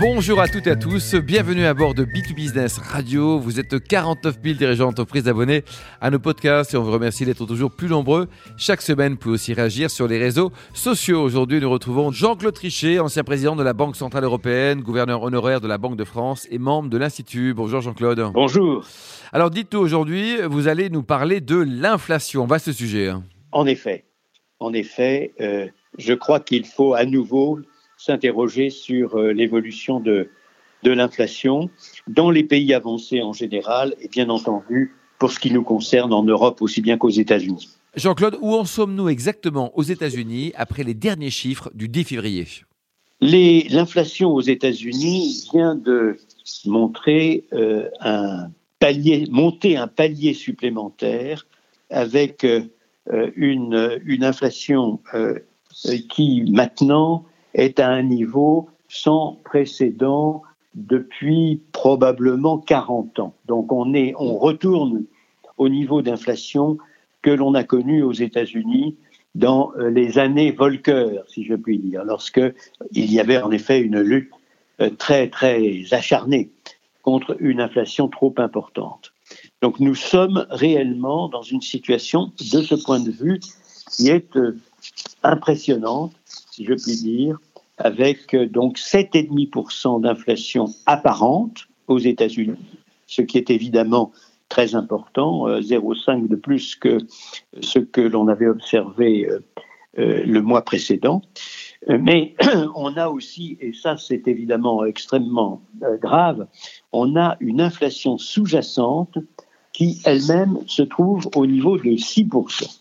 Bonjour à toutes et à tous, bienvenue à bord de B2Business Radio. Vous êtes 49 000 dirigeants d'entreprise abonnés à nos podcasts et on vous remercie d'être toujours plus nombreux. Chaque semaine, vous pouvez aussi réagir sur les réseaux sociaux. Aujourd'hui, nous retrouvons Jean-Claude Trichet, ancien président de la Banque Centrale Européenne, gouverneur honoraire de la Banque de France et membre de l'Institut. Bonjour Jean-Claude. Bonjour. Alors dites-nous aujourd'hui, vous allez nous parler de l'inflation. Va ce sujet. Hein. En effet, en effet, euh, je crois qu'il faut à nouveau s'interroger sur euh, l'évolution de, de l'inflation dans les pays avancés en général et bien entendu pour ce qui nous concerne en Europe aussi bien qu'aux États-Unis. Jean-Claude, où en sommes-nous exactement aux États-Unis après les derniers chiffres du 10 février? L'inflation aux États-Unis vient de montrer euh, un palier, monter un palier supplémentaire avec euh, une, une, inflation qui maintenant est à un niveau sans précédent depuis probablement 40 ans. Donc on, est, on retourne au niveau d'inflation que l'on a connu aux États-Unis dans euh, les années Volcker, si je puis dire, lorsque il y avait en effet une lutte euh, très très acharnée contre une inflation trop importante. Donc nous sommes réellement dans une situation, de ce point de vue, qui est euh, impressionnante si je puis dire, avec euh, donc 7,5% d'inflation apparente aux États-Unis, ce qui est évidemment très important, 0,5 euh, de plus que ce que l'on avait observé euh, le mois précédent. Mais on a aussi, et ça c'est évidemment extrêmement grave, on a une inflation sous-jacente qui elle-même se trouve au niveau de 6%.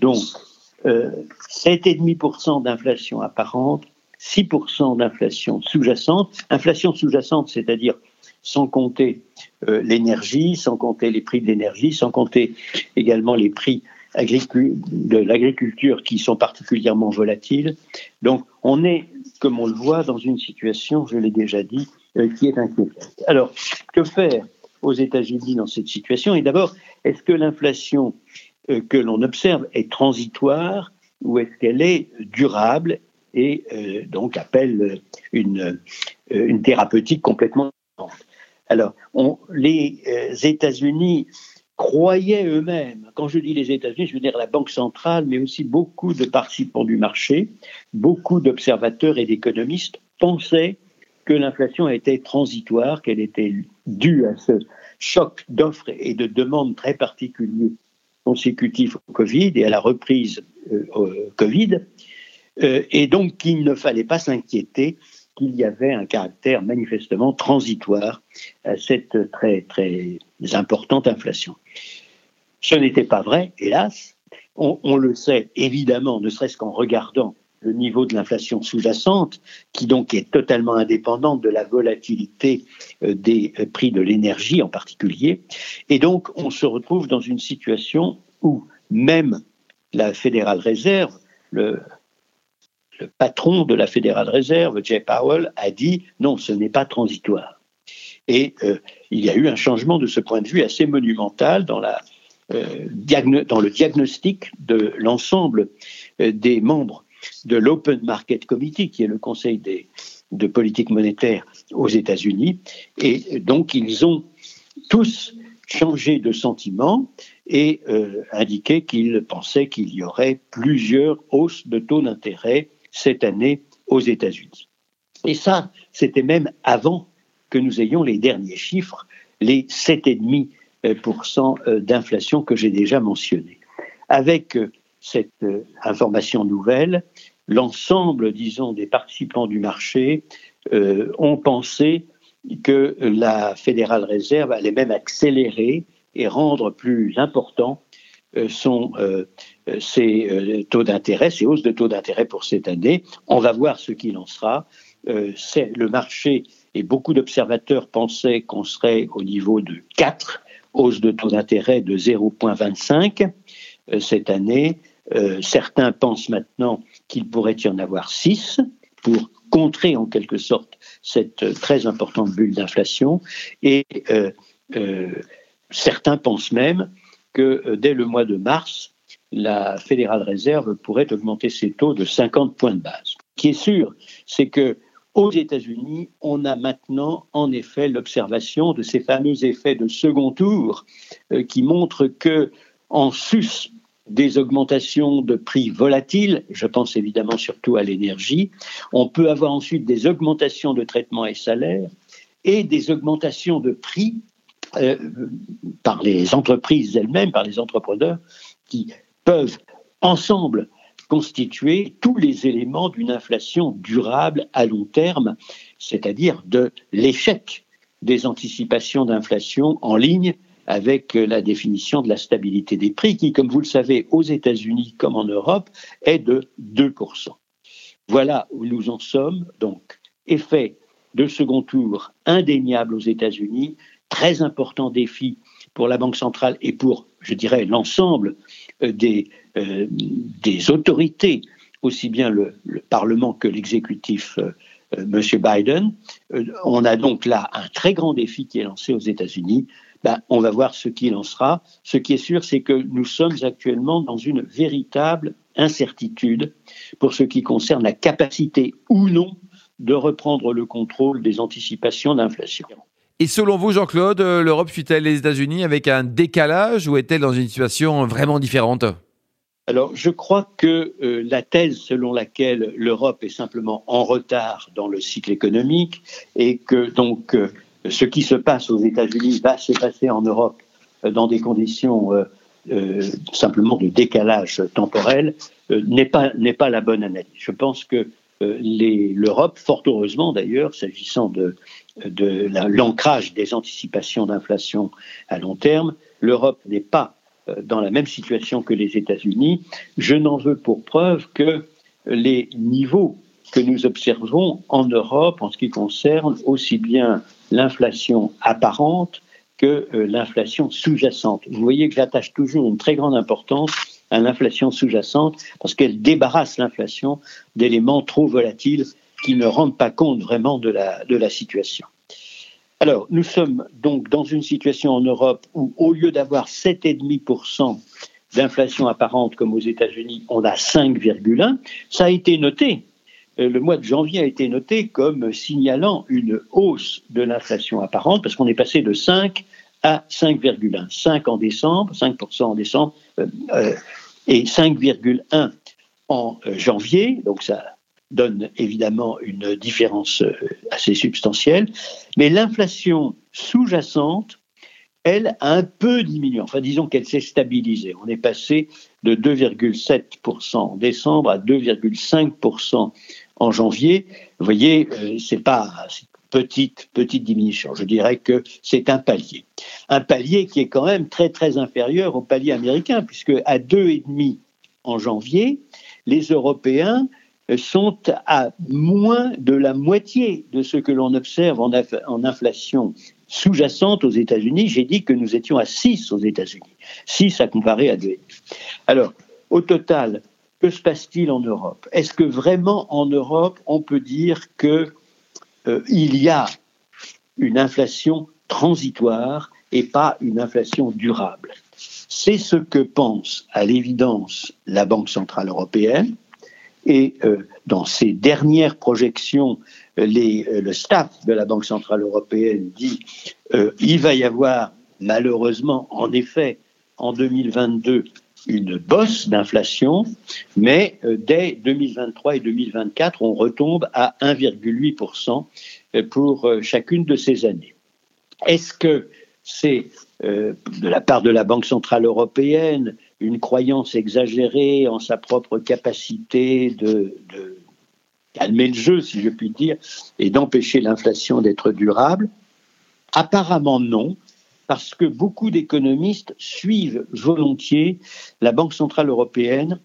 Donc, euh, 7,5% d'inflation apparente, 6% d'inflation sous-jacente. Inflation sous-jacente, c'est-à-dire sans compter euh, l'énergie, sans compter les prix de l'énergie, sans compter également les prix de l'agriculture qui sont particulièrement volatiles. Donc on est, comme on le voit, dans une situation, je l'ai déjà dit, euh, qui est inquiétante. Alors, que faire aux États-Unis dans cette situation? Et d'abord, est-ce que l'inflation que l'on observe est transitoire ou est-ce qu'elle est durable et euh, donc appelle une, euh, une thérapeutique complètement différente. Alors, les États-Unis croyaient eux-mêmes, quand je dis les États-Unis, je veux dire la Banque centrale, mais aussi beaucoup de participants du marché, beaucoup d'observateurs et d'économistes pensaient que l'inflation était transitoire, qu'elle était due à ce choc d'offres et de demandes très particuliers consécutif au Covid et à la reprise euh, au Covid, euh, et donc qu'il ne fallait pas s'inquiéter qu'il y avait un caractère manifestement transitoire à cette très très importante inflation. Ce n'était pas vrai, hélas. On, on, le sait évidemment, ne serait-ce qu'en regardant le niveau de l'inflation sous-jacente, qui donc est totalement indépendante de la volatilité euh, des euh, prix de l'énergie en particulier. Et donc, on se retrouve dans une situation où même la Fédérale Réserve, le, patron de la Fédérale Réserve, Jay Powell, a dit non, ce n'est pas transitoire. Et euh, il y a eu un changement de ce point de vue assez monumental dans, le diagnostic de l'ensemble des membres de l'Open Market Committee, qui est le conseil de politique monétaire aux États-Unis. Et donc, ils ont tous changé de sentiment et euh, indiqué qu'ils pensaient qu'il y aurait plusieurs hausses de taux d'intérêt cette année aux États-Unis. Et ça, c'était même avant que nous ayons les derniers chiffres, les 7,5% euh, d'inflation que j'ai déjà mentionnés. Avec euh, cette euh, information nouvelle, l'ensemble, disons, des participants du marché euh, ont pensé que la Fédérale Réserve allait même accélérer et rendre plus important euh, son, ses taux d'intérêt, ses hausses de taux d'intérêt pour cette année. On va voir ce qu'il en sera. le marché et beaucoup d'observateurs pensaient qu'on serait au niveau de 4 hausses de taux d'intérêt de 0,25 cette année. Euh, certains pensent maintenant qu'il pourrait y en avoir six pour contrer en quelque sorte cette euh, très importante bulle d'inflation. Et euh, certains pensent même que dès le mois de mars, la Fédérale Réserve pourrait augmenter ses taux de 50 points de base. Ce qui est sûr, c'est que aux États-Unis, on a maintenant en effet l'observation de ces fameux effets de second tour qui montrent que en sus des augmentations de prix volatiles, je pense évidemment surtout à l'énergie, on peut avoir ensuite des augmentations de traitements et salaires et des augmentations de prix euh, par les entreprises elles-mêmes, par les entrepreneurs, qui peuvent ensemble constituer tous les éléments d'une inflation durable à long terme, c'est-à-dire de l'échec des anticipations d'inflation en ligne avec la définition de la stabilité des prix qui, comme vous le savez, aux États-Unis comme en Europe, est de 2%. Voilà où nous en sommes. Donc, effet de second tour indéniable aux États-Unis, très important défi pour la Banque centrale et pour, je dirais, l'ensemble euh, des, euh, des autorités, aussi bien le, Parlement que l'exécutif, euh, M. Biden. on a donc là un très grand défi qui est lancé aux États-Unis. Ben, on va voir ce qu'il en sera. Ce qui est sûr, c'est que nous sommes actuellement dans une véritable incertitude pour ce qui concerne la capacité ou non de reprendre le contrôle des anticipations d'inflation. Et selon vous, Jean-Claude, l'Europe suit-elle les États-Unis avec un décalage ou est-elle dans une situation vraiment différente? Alors, je crois que euh, la thèse selon laquelle l'Europe est simplement en retard dans le cycle économique et que donc euh, ce qui se passe aux États-Unis va se passer en Europe euh, dans des conditions simplement de décalage temporel n'est pas n'est pas la bonne analyse. Je pense que l'Europe, fort heureusement d'ailleurs, s'agissant de, l'ancrage des anticipations d'inflation à long terme, l'Europe n'est pas euh, dans la même situation que les États-Unis. Je n'en veux pour preuve que les niveaux que nous observons en Europe en ce qui concerne aussi bien l'inflation apparente que euh, l'inflation sous-jacente. Vous voyez que j'attache toujours une très grande importance à l'inflation sous-jacente parce qu'elle débarrasse l'inflation d'éléments trop volatiles qui ne rendent pas compte vraiment de la, de la situation. Alors, nous sommes donc dans une situation en Europe où, au lieu d'avoir 7,5% d'inflation apparente comme aux États-Unis, on a 5,1. Ça a été noté. Euh, le mois de janvier a été noté comme signalant une hausse de l'inflation apparente parce qu'on est passé de 5 à 5,1. 5 en décembre, 5% en décembre euh, euh, et 5,1 en janvier. Donc ça donne évidemment une différence assez substantielle, mais l'inflation sous-jacente, elle, a un peu diminué. Enfin, disons qu'elle s'est stabilisée. On est passé de 2,7% en décembre à 2,5% en janvier. Vous voyez, euh, c'est pas petite petite diminution. Je dirais que c'est un palier, un palier qui est quand même très très inférieur au palier américain, puisque à 2,5 en janvier, les Européens sont à moins de la moitié de ce que l'on observe en, inflation sous-jacente aux États-Unis. J'ai dit que nous étions à 6 aux États-Unis. 6 à comparer à 2. Alors, au total, que se passe-t-il en Europe? Est-ce que vraiment en Europe, on peut dire qu'il euh, y a une inflation transitoire et pas une inflation durable? C'est ce que pense à l'évidence la Banque centrale européenne. Et euh, dans ses dernières projections, euh, le staff de la Banque centrale européenne dit il va y avoir malheureusement, en effet, en 2022, une bosse d'inflation, mais dès 2023 et 2024, on retombe à 1,8% pour chacune de ces années. Est-ce que c'est de la part de la Banque centrale européenne une croyance exagérée en sa propre capacité de, calmer le jeu, si je puis dire, et d'empêcher l'inflation d'être durable? Apparemment non, parce que beaucoup d'économistes suivent volontiers la Banque centrale européenne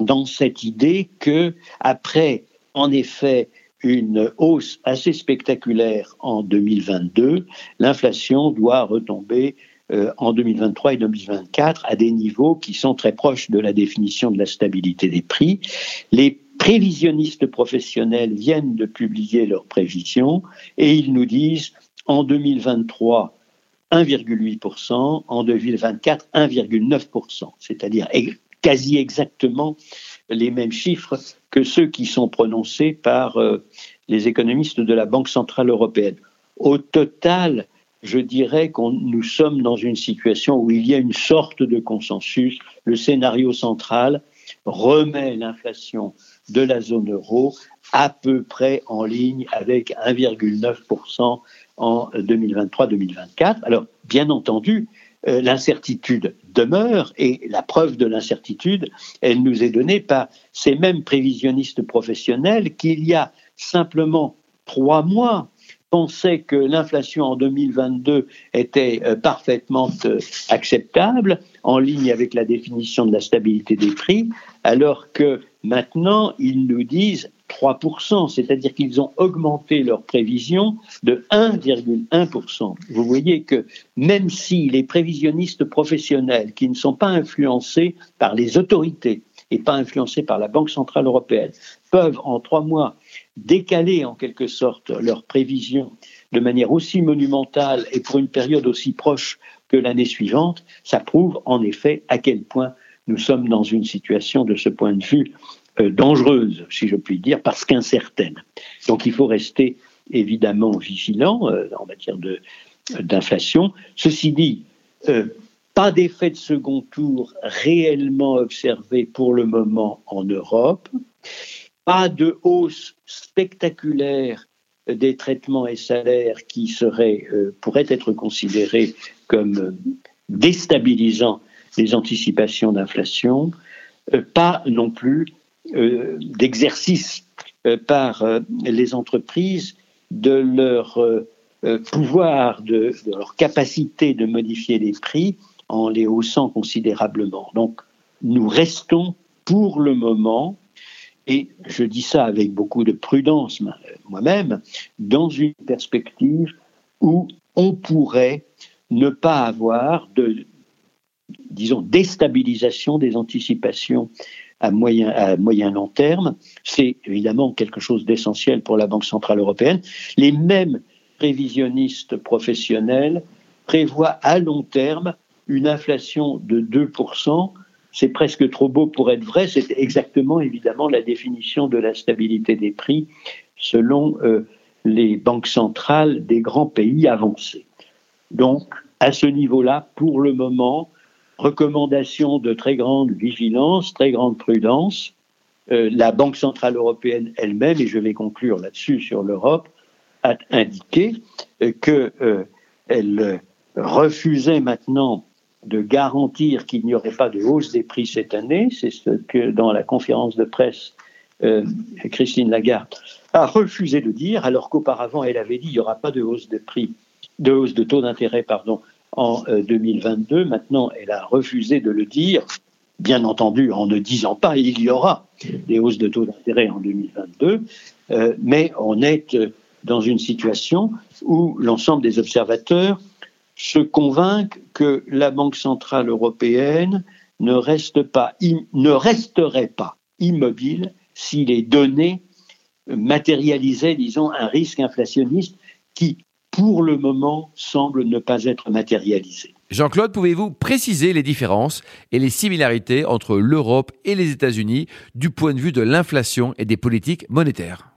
dans cette idée que, après, en effet, une hausse assez spectaculaire en 2022, l'inflation doit retomber euh, en 2023 et 2024 à des niveaux qui sont très proches de la définition de la stabilité des prix. Les prévisionnistes professionnels viennent de publier leurs prévisions et ils nous disent en 2023 1,8%, en 2024 1,9%, c'est-à-dire quasi exactement les mêmes chiffres que ceux qui sont prononcés par euh, les économistes de la Banque centrale européenne. Au total, je dirais que nous sommes dans une situation où il y a une sorte de consensus. Le scénario central remet l'inflation de la zone euro à peu près en ligne avec 1,9% en 2023-2024. Alors, bien entendu, euh, l'incertitude demeure et la preuve de l'incertitude, elle nous est donnée par ces mêmes prévisionnistes professionnels qui, il y a simplement trois mois, pensaient que l'inflation en 2022 était euh, parfaitement euh, acceptable, en ligne avec la définition de la stabilité des prix, alors que maintenant, ils nous disent 3%, c'est-à-dire qu'ils ont augmenté leurs prévisions de 1,1%. Vous voyez que même si les prévisionnistes professionnels, qui ne sont pas influencés par les autorités et pas influencés par la Banque centrale européenne, peuvent en trois mois décaler en quelque sorte leurs prévisions de manière aussi monumentale et pour une période aussi proche que l'année suivante, ça prouve en effet à quel point nous sommes dans une situation de ce point de vue euh, dangereuse, si je puis dire, parce qu'incertaine. Donc il faut rester évidemment vigilant euh, en matière d'inflation. Ceci dit, euh, pas d'effet de second tour réellement observé pour le moment en Europe, pas de hausse spectaculaire des traitements et salaires qui seraient, pourraient être considérés comme déstabilisant les anticipations d'inflation, pas non plus d'exercice euh, par les entreprises de leur pouvoir, de, leur capacité de modifier les prix en les haussant considérablement. Donc, nous restons pour le moment, et je dis ça avec beaucoup de prudence moi-même, dans une perspective où on pourrait ne pas avoir de, disons, déstabilisation des anticipations à moyen, à moyen long terme. C'est évidemment quelque chose d'essentiel pour la Banque Centrale Européenne. Les mêmes prévisionnistes professionnels prévoient à long terme une inflation de 2%. C'est presque trop beau pour être vrai. C'est exactement, évidemment, la définition de la stabilité des prix selon euh, les banques centrales des grands pays avancés. Donc, à ce niveau-là, pour le moment, recommandation de très grande vigilance, très grande prudence. Euh, la Banque centrale européenne elle-même, et je vais conclure là-dessus sur l'Europe, a indiqué euh, qu'elle euh, refusait maintenant de garantir qu'il n'y aurait pas de hausse des prix cette année. C'est ce que dans la conférence de presse, Christine Lagarde a refusé de dire, alors qu'auparavant elle avait dit qu'il n'y aura pas de hausse de prix, de hausse de taux d'intérêt, pardon, en 2022. Euh, Maintenant, elle a refusé de le dire, bien entendu en ne disant pas il y aura des hausses de taux d'intérêt en 2022, euh, mais on est euh, dans une situation où l'ensemble des observateurs se convainquent que la Banque centrale européenne ne, reste pas, ne resterait pas immobile si les données matérialisaient, disons, un risque inflationniste qui, pour le moment, semble ne pas être matérialisé. Jean-Claude, pouvez-vous préciser les différences et les similarités entre l'Europe et les États-Unis du point de vue de l'inflation et des politiques monétaires?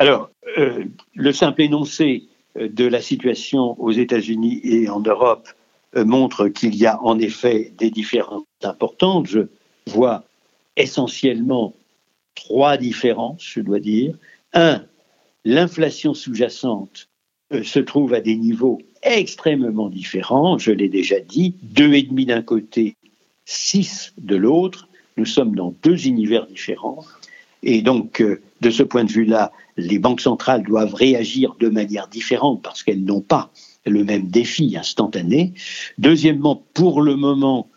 Alors, euh, le simple énoncé euh, de la situation aux États-Unis et en Europe euh, montre qu'il y a en effet des différences importantes. Je vois essentiellement trois différences, je dois dire. Un, l'inflation sous-jacente se trouve à des niveaux extrêmement différents, je l'ai déjà dit, deux et demi d'un côté, six de l'autre. Nous sommes dans deux univers différents. Et donc, euh, de ce point de vue-là, les banques centrales doivent réagir de manière différente parce qu'elles n'ont pas le même défi instantané. Deuxièmement, pour le moment,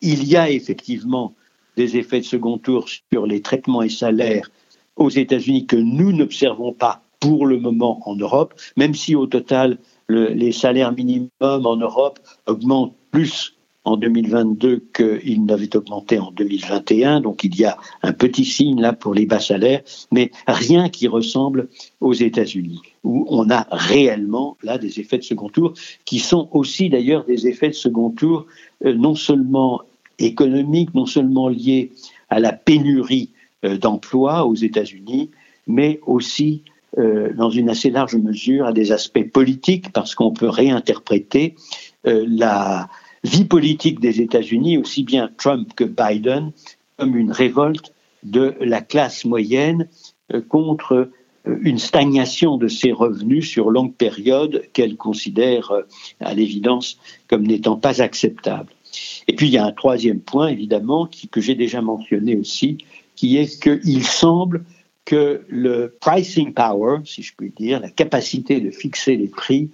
il y a effectivement des effets de second tour sur les traitements et salaires aux États-Unis que nous n'observons pas pour le moment en Europe, même si au total, les salaires minimums en Europe augmentent plus en 2022 qu'ils n'avaient augmenté en 2021. Donc il y a un petit signe là pour les bas salaires, mais rien qui ressemble aux États-Unis, où on a réellement là des effets de second tour, qui sont aussi d'ailleurs des effets de second tour euh, non seulement économiques, non seulement liées à la pénurie d'emplois aux États-Unis, mais aussi dans une assez large mesure à des aspects politiques, parce qu'on peut réinterpréter la vie politique des États-Unis, aussi bien Trump que Biden, comme une révolte de la classe moyenne euh, contre euh, une stagnation de ses revenus sur longue période qu'elle considère euh, à l'évidence comme n'étant pas acceptable. Et puis il y a un troisième point, évidemment, que j'ai déjà mentionné aussi, qui est qu'il semble que le pricing power, si je puis dire, la capacité de fixer les prix,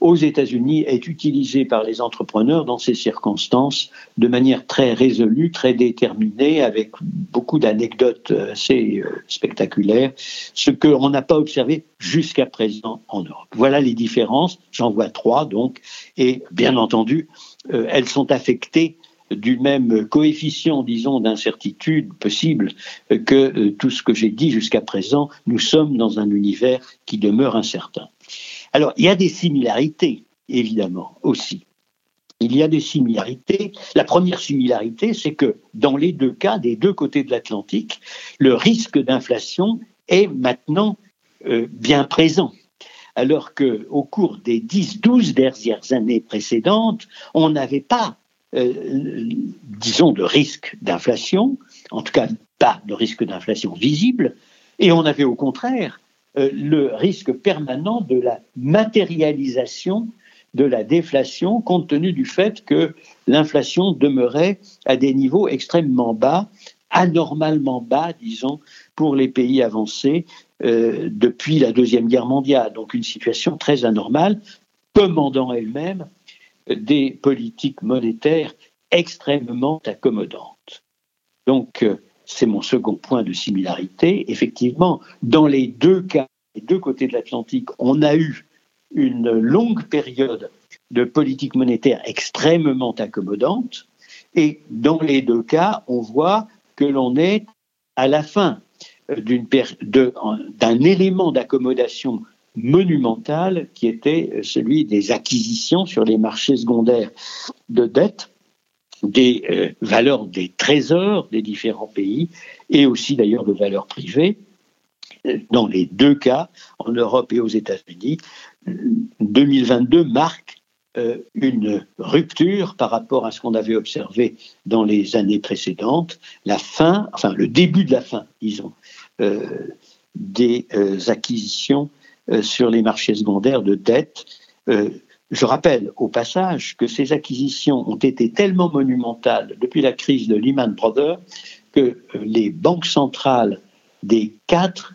aux États-Unis est utilisé par les entrepreneurs dans ces circonstances de manière très résolue, très déterminée, avec beaucoup d'anecdotes assez euh, spectaculaires, ce qu'on n'a pas observé jusqu'à présent en Europe. Voilà les différences, j'en vois trois donc, et bien entendu, euh, elles sont affectées du même coefficient, disons, d'incertitude possible que euh, tout ce que j'ai dit jusqu'à présent, nous sommes dans un univers qui demeure incertain. Alors, il y a des similarités, évidemment, aussi. Il y a des similarités. La première similarité, c'est que dans les deux cas, des deux côtés de l'Atlantique, le risque d'inflation est maintenant euh, bien présent. Alors qu'au cours des 10-12 dernières années précédentes, on n'avait pas, disons, de risque d'inflation, en tout cas pas de risque d'inflation visible, et on avait au contraire euh, le risque permanent de la matérialisation de la déflation compte tenu du fait que l'inflation demeurait à des niveaux extrêmement bas, anormalement bas, disons, pour les pays avancés euh, depuis la Deuxième Guerre mondiale. Donc une situation très anormale, commandant elle-même des politiques monétaires extrêmement accommodantes. Donc euh, c'est mon second point de similarité. Effectivement, dans les deux cas, les deux côtés de l'Atlantique, on a eu une longue période de politique monétaire extrêmement accommodante. Et dans les deux cas, on voit que l'on est à la fin d'un élément d'accommodation monumental qui était celui des acquisitions sur les marchés secondaires de dette des euh, valeurs des trésors des différents pays et aussi d'ailleurs de valeurs privées. Dans les deux cas, en Europe et aux États-Unis, 2022 marque euh, une rupture par rapport à ce qu'on avait observé dans les années précédentes, la fin, enfin le début de la fin, disons, euh, des acquisitions sur les marchés secondaires de dettes. Je rappelle au passage que ces acquisitions ont été tellement monumentales depuis la crise de Lehman Brothers que euh, les banques centrales des quatre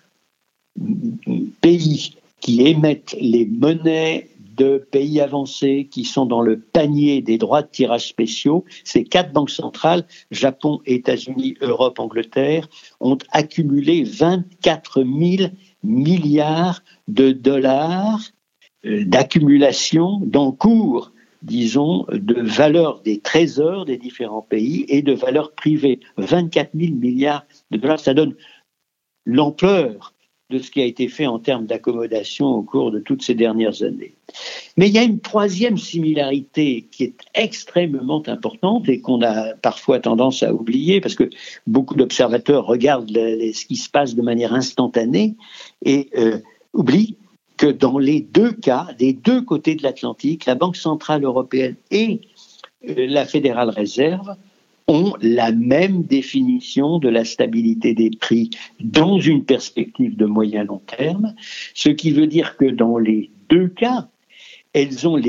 pays qui émettent les monnaies de pays avancés qui sont dans le panier des droits de tirage spéciaux, ces quatre banques centrales, Japon, États-Unis, Europe, Angleterre, ont accumulé 24 000 milliards de dollars euh, d'accumulation, d'encours, disons, de valeur des trésors des différents pays et de valeurs privées. 24 000 milliards de dollars, ça donne l'ampleur de ce qui a été fait en termes d'accommodation au cours de toutes ces dernières années. Mais il y a une troisième similarité qui est extrêmement importante et qu'on a parfois tendance à oublier parce que beaucoup d'observateurs regardent ce qui se passe de manière instantanée et euh, oublient que dans les deux cas, des deux côtés de l'Atlantique, la Banque centrale européenne et euh, la Fédérale Réserve ont la même définition de la stabilité des prix dans une perspective de moyen long terme, ce qui veut dire que dans les deux cas, elles ont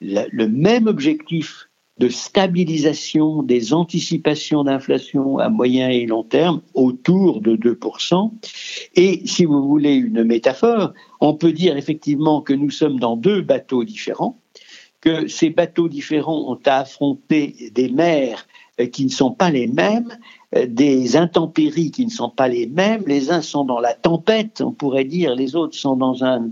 le même objectif de stabilisation des anticipations d'inflation à moyen et long terme autour de 2%. Et si vous voulez une métaphore, on peut dire effectivement que nous sommes dans deux bateaux différents, que ces bateaux différents ont à affronter des mers qui ne sont pas les mêmes, euh, des intempéries qui ne sont pas les mêmes. Les uns sont dans la tempête, on pourrait dire, les autres sont dans un,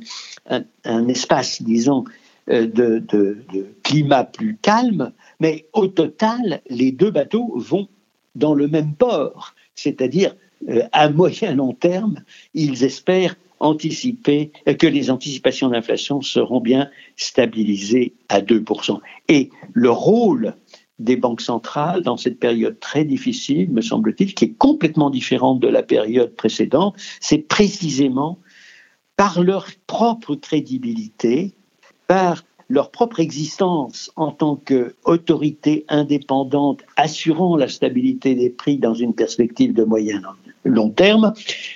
espace, disons, euh, de, climat plus calme. Mais au total, les deux bateaux vont dans le même port, c'est-à-dire euh, à moyen long terme, ils espèrent anticiper euh, que les anticipations d'inflation seront bien stabilisées à 2%. Et le rôle des banques centrales dans cette période très difficile, me semble-t-il, qui est complètement différente de la période précédente, c'est précisément par leur propre crédibilité, par leur propre existence en tant qu'autorité indépendante assurant la stabilité des prix dans une perspective de moyen long terme,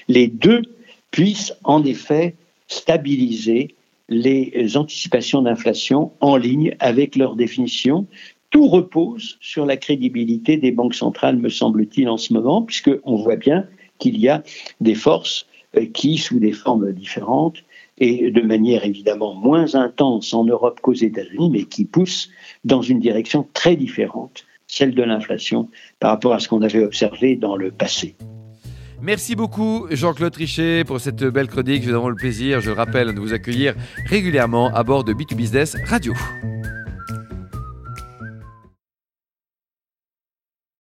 les deux puissent en effet stabiliser les anticipations d'inflation en ligne avec leur définition. Tout repose sur la crédibilité des banques centrales, me semble-t-il, en ce moment, puisqu'on voit bien qu'il y a des forces euh, qui, sous des formes différentes, et de manière évidemment moins intense en Europe qu'aux États-Unis, mais qui poussent dans une direction très différente, celle de l'inflation, par rapport à ce qu'on avait observé dans le passé. Merci beaucoup Jean-Claude Trichet pour cette belle chronique. Nous avons le plaisir, je le rappelle, de vous accueillir régulièrement à bord de B2Business Radio.